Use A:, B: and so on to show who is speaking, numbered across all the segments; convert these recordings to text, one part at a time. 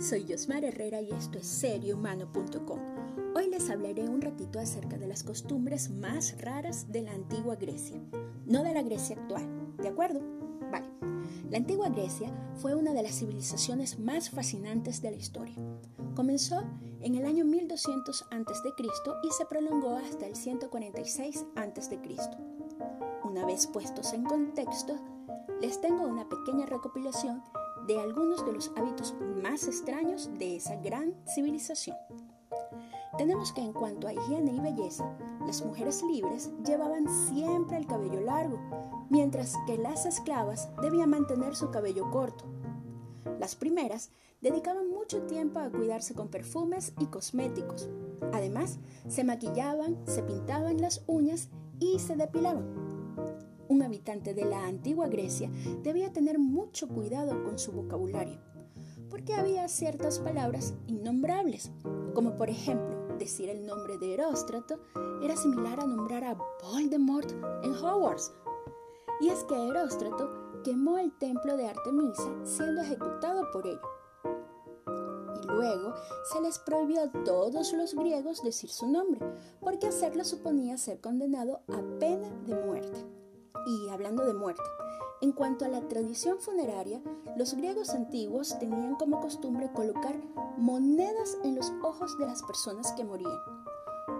A: soy Yosmar Herrera y esto es seriohumano.com. Hoy les hablaré un ratito acerca de las costumbres más raras de la antigua Grecia, no de la Grecia actual, ¿de acuerdo? Vale. La antigua Grecia fue una de las civilizaciones más fascinantes de la historia. Comenzó en el año 1200 a.C. y se prolongó hasta el 146 a.C. Una vez puestos en contexto, les tengo una pequeña recopilación de algunos de los hábitos más extraños de esa gran civilización. Tenemos que en cuanto a higiene y belleza, las mujeres libres llevaban siempre el cabello largo, mientras que las esclavas debían mantener su cabello corto. Las primeras dedicaban mucho tiempo a cuidarse con perfumes y cosméticos. Además, se maquillaban, se pintaban las uñas y se depilaban un habitante de la antigua Grecia debía tener mucho cuidado con su vocabulario, porque había ciertas palabras innombrables, como por ejemplo decir el nombre de Heróstrato era similar a nombrar a Voldemort en Hogwarts. Y es que Heróstrato quemó el templo de Artemisa siendo ejecutado por ello. Y luego se les prohibió a todos los griegos decir su nombre, porque hacerlo suponía ser condenado a pena de muerte. Y hablando de muerte, en cuanto a la tradición funeraria, los griegos antiguos tenían como costumbre colocar monedas en los ojos de las personas que morían.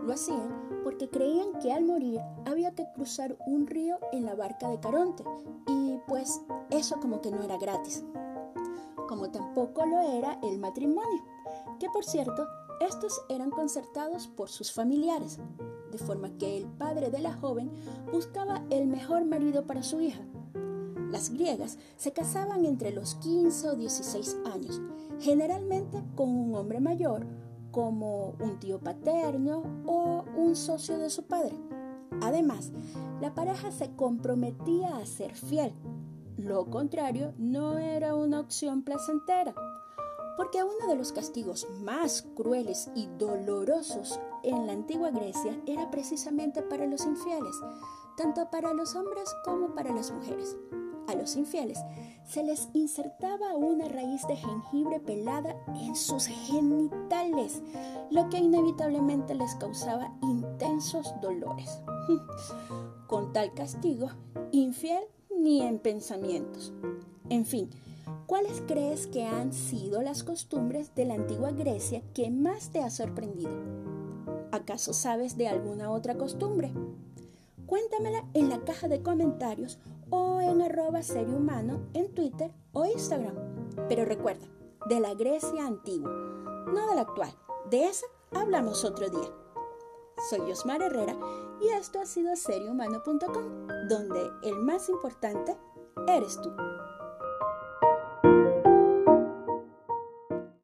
A: Lo hacían porque creían que al morir había que cruzar un río en la barca de Caronte y pues eso como que no era gratis. Como tampoco lo era el matrimonio, que por cierto, estos eran concertados por sus familiares de forma que el padre de la joven buscaba el mejor marido para su hija. Las griegas se casaban entre los 15 o 16 años, generalmente con un hombre mayor, como un tío paterno o un socio de su padre. Además, la pareja se comprometía a ser fiel. Lo contrario no era una opción placentera porque uno de los castigos más crueles y dolorosos en la antigua Grecia era precisamente para los infieles, tanto para los hombres como para las mujeres. A los infieles se les insertaba una raíz de jengibre pelada en sus genitales, lo que inevitablemente les causaba intensos dolores. Con tal castigo, infiel ni en pensamientos. En fin, ¿Cuáles crees que han sido las costumbres de la antigua Grecia que más te ha sorprendido? ¿Acaso sabes de alguna otra costumbre? Cuéntamela en la caja de comentarios o en arroba en Twitter o Instagram. Pero recuerda, de la Grecia antigua, no de la actual. De esa hablamos otro día. Soy Osmar Herrera y esto ha sido seriohumano.com, donde el más importante eres tú.